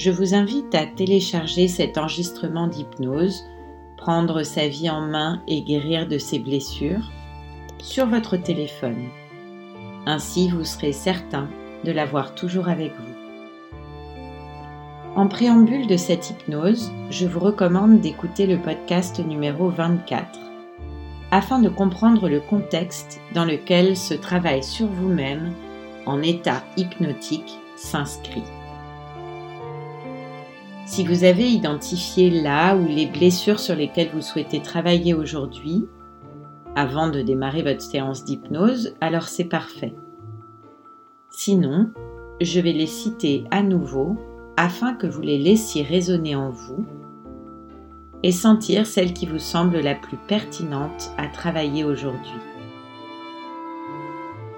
je vous invite à télécharger cet enregistrement d'hypnose, prendre sa vie en main et guérir de ses blessures sur votre téléphone. Ainsi, vous serez certain de l'avoir toujours avec vous. En préambule de cette hypnose, je vous recommande d'écouter le podcast numéro 24 afin de comprendre le contexte dans lequel ce travail sur vous-même en état hypnotique s'inscrit. Si vous avez identifié là ou les blessures sur lesquelles vous souhaitez travailler aujourd'hui, avant de démarrer votre séance d'hypnose, alors c'est parfait. Sinon, je vais les citer à nouveau afin que vous les laissiez résonner en vous et sentir celle qui vous semble la plus pertinente à travailler aujourd'hui.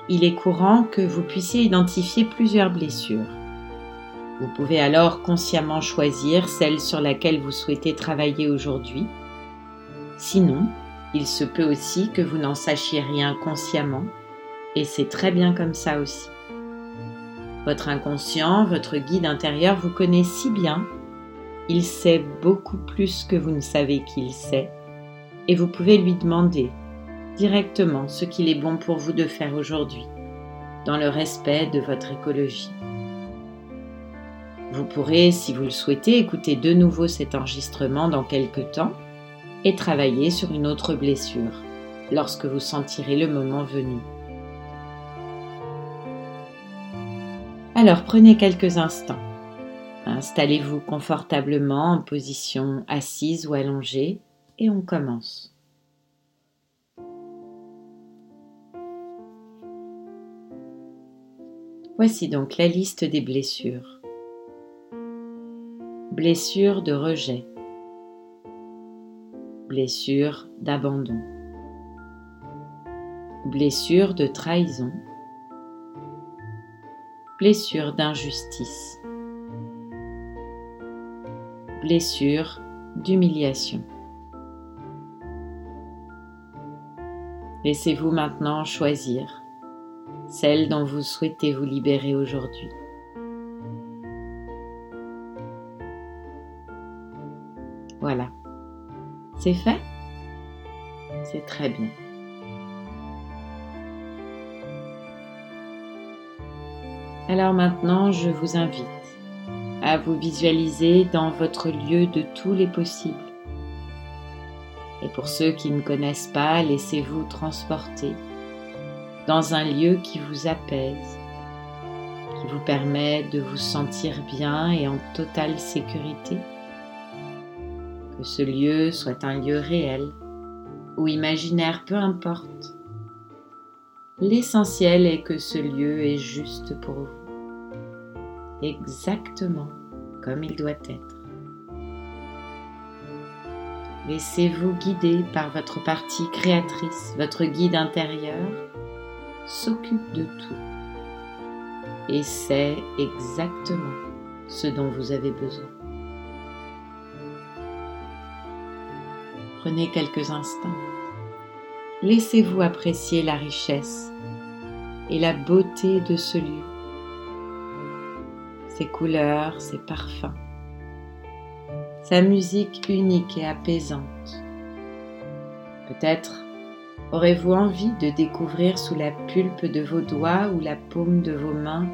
Il est courant que vous puissiez identifier plusieurs blessures. Vous pouvez alors consciemment choisir celle sur laquelle vous souhaitez travailler aujourd'hui. Sinon, il se peut aussi que vous n'en sachiez rien consciemment, et c'est très bien comme ça aussi. Votre inconscient, votre guide intérieur vous connaît si bien, il sait beaucoup plus que vous ne savez qu'il sait, et vous pouvez lui demander directement ce qu'il est bon pour vous de faire aujourd'hui, dans le respect de votre écologie. Vous pourrez, si vous le souhaitez, écouter de nouveau cet enregistrement dans quelques temps et travailler sur une autre blessure lorsque vous sentirez le moment venu. Alors prenez quelques instants. Installez-vous confortablement en position assise ou allongée et on commence. Voici donc la liste des blessures blessure de rejet, blessure d'abandon, blessure de trahison, blessure d'injustice, blessure d'humiliation. Laissez-vous maintenant choisir celle dont vous souhaitez vous libérer aujourd'hui. Voilà. C'est fait? C'est très bien. Alors maintenant, je vous invite à vous visualiser dans votre lieu de tous les possibles. Et pour ceux qui ne connaissent pas, laissez-vous transporter dans un lieu qui vous apaise, qui vous permet de vous sentir bien et en totale sécurité que ce lieu soit un lieu réel ou imaginaire, peu importe. L'essentiel est que ce lieu est juste pour vous, exactement comme il doit être. Laissez-vous guider par votre partie créatrice, votre guide intérieur s'occupe de tout et sait exactement ce dont vous avez besoin. Prenez quelques instants. Laissez-vous apprécier la richesse et la beauté de ce lieu, ses couleurs, ses parfums, sa musique unique et apaisante. Peut-être aurez-vous envie de découvrir sous la pulpe de vos doigts ou la paume de vos mains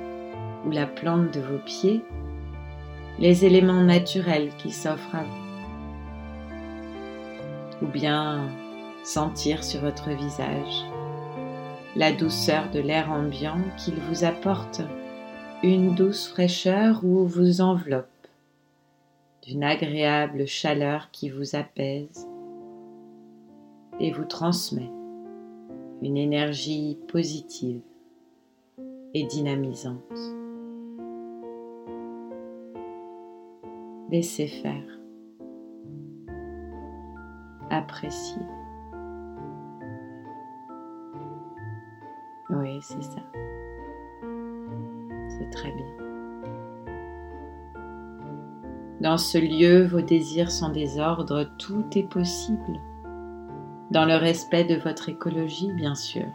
ou la plante de vos pieds les éléments naturels qui s'offrent à vous ou bien sentir sur votre visage la douceur de l'air ambiant qu'il vous apporte, une douce fraîcheur ou vous enveloppe, d'une agréable chaleur qui vous apaise et vous transmet une énergie positive et dynamisante. Laissez faire. Appréciez. Oui, c'est ça. C'est très bien. Dans ce lieu, vos désirs sont des ordres, tout est possible. Dans le respect de votre écologie, bien sûr.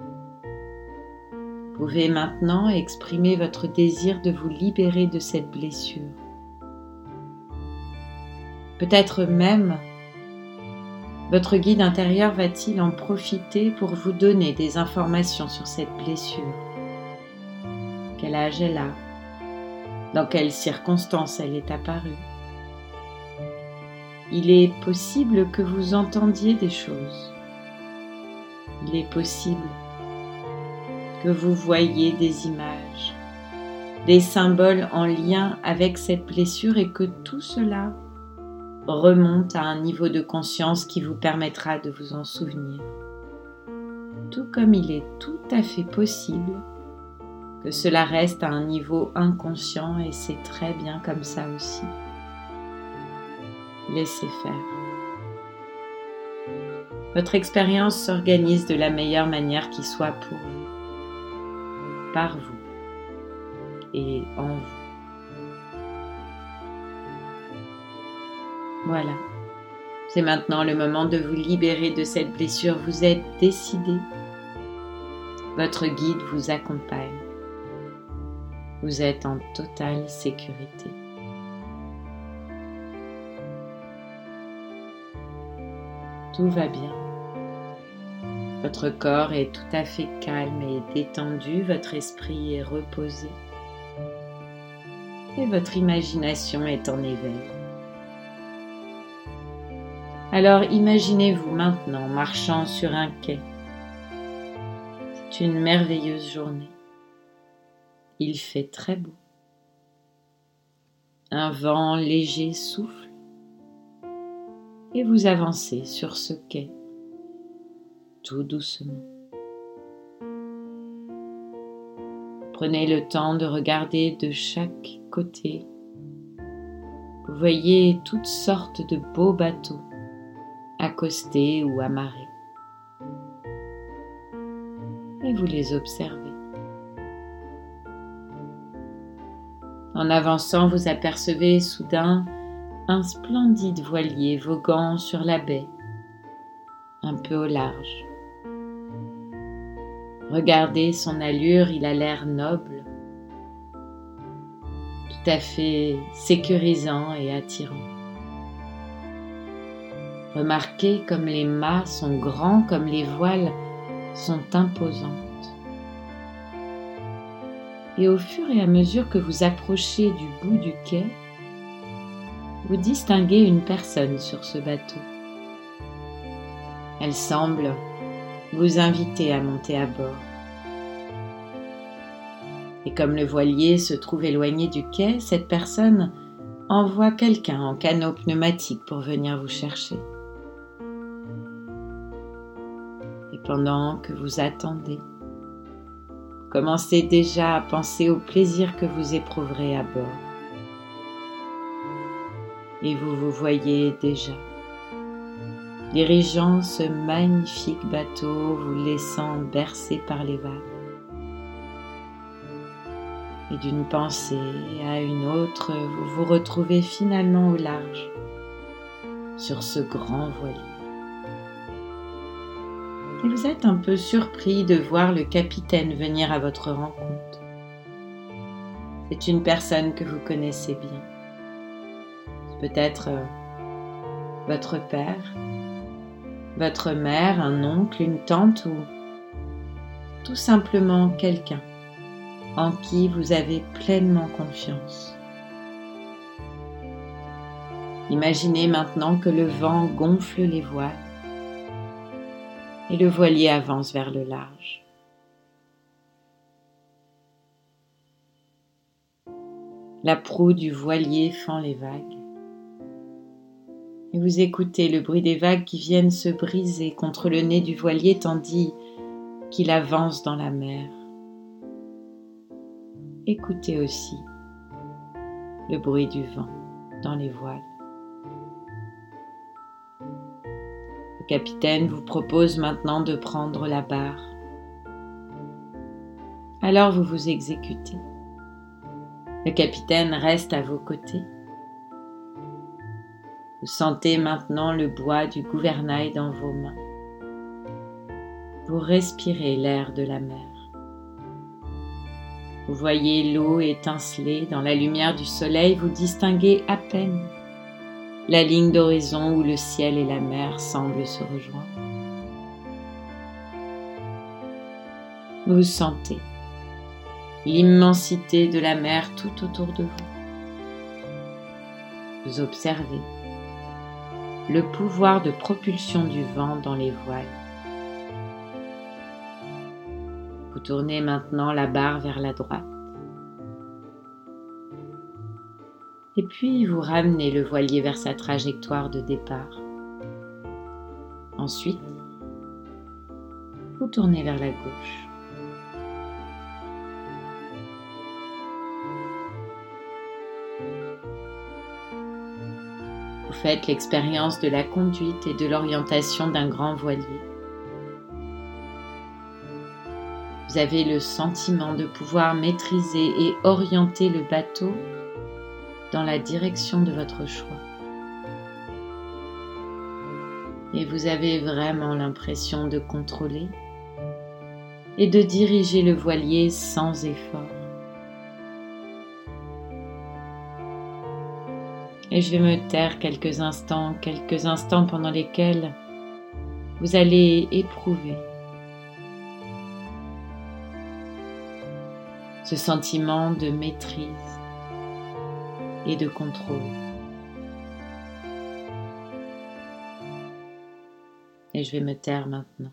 Vous pouvez maintenant exprimer votre désir de vous libérer de cette blessure. Peut-être même votre guide intérieur va-t-il en profiter pour vous donner des informations sur cette blessure? Quel âge elle a? Dans quelles circonstances elle est apparue? Il est possible que vous entendiez des choses. Il est possible que vous voyez des images, des symboles en lien avec cette blessure et que tout cela remonte à un niveau de conscience qui vous permettra de vous en souvenir. Tout comme il est tout à fait possible que cela reste à un niveau inconscient et c'est très bien comme ça aussi. Laissez faire. Votre expérience s'organise de la meilleure manière qui soit pour vous, par vous et en vous. Voilà. C'est maintenant le moment de vous libérer de cette blessure. Vous êtes décidé. Votre guide vous accompagne. Vous êtes en totale sécurité. Tout va bien. Votre corps est tout à fait calme et détendu, votre esprit est reposé et votre imagination est en éveil. Alors imaginez-vous maintenant marchant sur un quai. C'est une merveilleuse journée. Il fait très beau. Un vent léger souffle et vous avancez sur ce quai tout doucement. Prenez le temps de regarder de chaque côté. Vous voyez toutes sortes de beaux bateaux accostés ou amarrés. Et vous les observez. En avançant, vous apercevez soudain un splendide voilier voguant sur la baie, un peu au large. Regardez son allure, il a l'air noble, tout à fait sécurisant et attirant. Remarquez comme les mâts sont grands, comme les voiles sont imposantes. Et au fur et à mesure que vous approchez du bout du quai, vous distinguez une personne sur ce bateau. Elle semble vous inviter à monter à bord. Et comme le voilier se trouve éloigné du quai, cette personne envoie quelqu'un en canot pneumatique pour venir vous chercher. Pendant que vous attendez. Commencez déjà à penser au plaisir que vous éprouverez à bord. Et vous vous voyez déjà dirigeant ce magnifique bateau, vous laissant bercer par les vagues. Et d'une pensée à une autre, vous vous retrouvez finalement au large, sur ce grand voilier vous êtes un peu surpris de voir le capitaine venir à votre rencontre. C'est une personne que vous connaissez bien. Peut-être euh, votre père, votre mère, un oncle, une tante ou tout simplement quelqu'un en qui vous avez pleinement confiance. Imaginez maintenant que le vent gonfle les voiles et le voilier avance vers le large. La proue du voilier fend les vagues. Et vous écoutez le bruit des vagues qui viennent se briser contre le nez du voilier tandis qu'il avance dans la mer. Écoutez aussi le bruit du vent. dans les voiles. Capitaine vous propose maintenant de prendre la barre. Alors vous vous exécutez. Le capitaine reste à vos côtés. Vous sentez maintenant le bois du gouvernail dans vos mains. Vous respirez l'air de la mer. Vous voyez l'eau étinceler dans la lumière du soleil, vous distinguez à peine la ligne d'horizon où le ciel et la mer semblent se rejoindre. Vous sentez l'immensité de la mer tout autour de vous. Vous observez le pouvoir de propulsion du vent dans les voiles. Vous tournez maintenant la barre vers la droite. Et puis vous ramenez le voilier vers sa trajectoire de départ. Ensuite, vous tournez vers la gauche. Vous faites l'expérience de la conduite et de l'orientation d'un grand voilier. Vous avez le sentiment de pouvoir maîtriser et orienter le bateau dans la direction de votre choix. Et vous avez vraiment l'impression de contrôler et de diriger le voilier sans effort. Et je vais me taire quelques instants, quelques instants pendant lesquels vous allez éprouver ce sentiment de maîtrise et de contrôle. Et je vais me taire maintenant.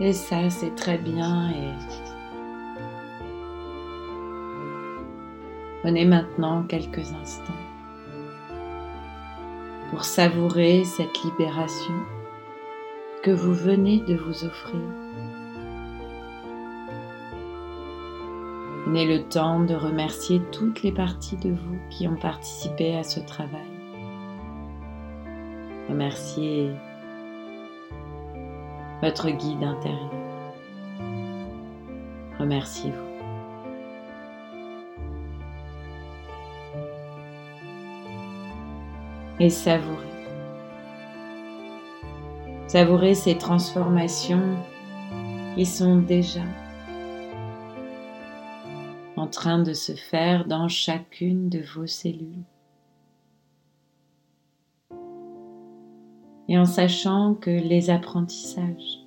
Et ça, c'est très bien. Et prenez maintenant quelques instants pour savourer cette libération que vous venez de vous offrir. Prenez le temps de remercier toutes les parties de vous qui ont participé à ce travail. Remerciez votre guide intérieur. Remerciez-vous. Et savourez. Savourez ces transformations qui sont déjà en train de se faire dans chacune de vos cellules. Et en sachant que les apprentissages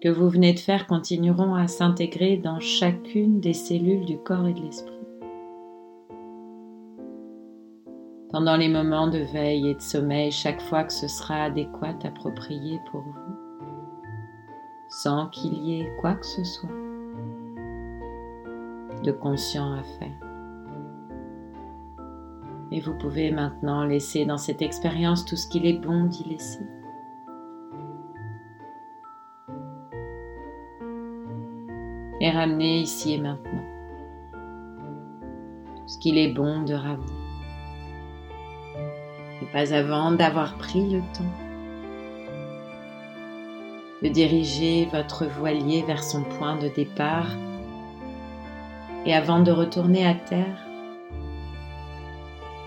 que vous venez de faire continueront à s'intégrer dans chacune des cellules du corps et de l'esprit. Pendant les moments de veille et de sommeil, chaque fois que ce sera adéquat, approprié pour vous, sans qu'il y ait quoi que ce soit de conscient à faire. Et vous pouvez maintenant laisser dans cette expérience tout ce qu'il est bon d'y laisser. Et ramener ici et maintenant ce qu'il est bon de ramener. Et pas avant d'avoir pris le temps de diriger votre voilier vers son point de départ et avant de retourner à terre,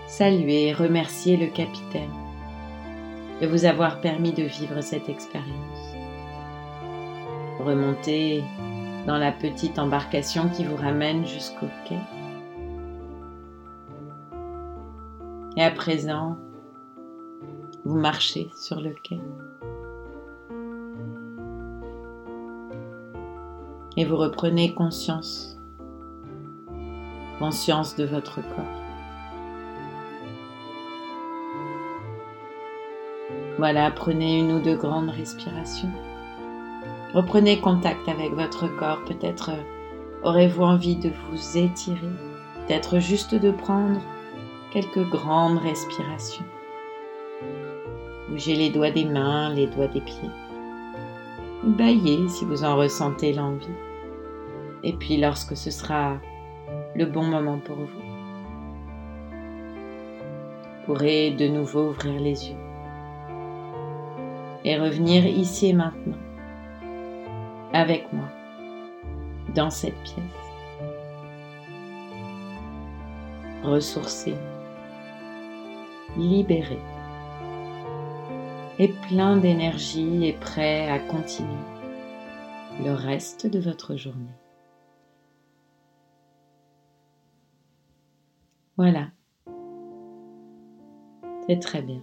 saluer et remercier le capitaine de vous avoir permis de vivre cette expérience. Remontez dans la petite embarcation qui vous ramène jusqu'au quai. Et à présent, vous marchez sur le quai. Et vous reprenez conscience, conscience de votre corps. Voilà, prenez une ou deux grandes respirations. Reprenez contact avec votre corps. Peut-être aurez-vous envie de vous étirer. Peut-être juste de prendre quelques grandes respirations. Bougez les doigts des mains, les doigts des pieds. Baillez si vous en ressentez l'envie. Et puis lorsque ce sera le bon moment pour vous, vous pourrez de nouveau ouvrir les yeux et revenir ici et maintenant avec moi dans cette pièce. Ressourcé, libéré et plein d'énergie et prêt à continuer le reste de votre journée. Voilà. C'est très bien.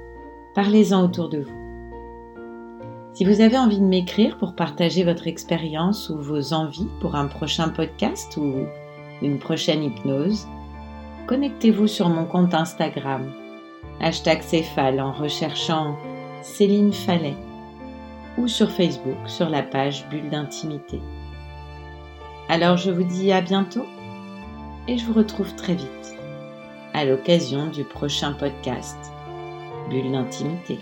Parlez-en autour de vous. Si vous avez envie de m'écrire pour partager votre expérience ou vos envies pour un prochain podcast ou une prochaine hypnose, connectez-vous sur mon compte Instagram, hashtag Céphale en recherchant Céline Fallet ou sur Facebook sur la page Bulle d'intimité. Alors je vous dis à bientôt et je vous retrouve très vite à l'occasion du prochain podcast bulle d'intimité.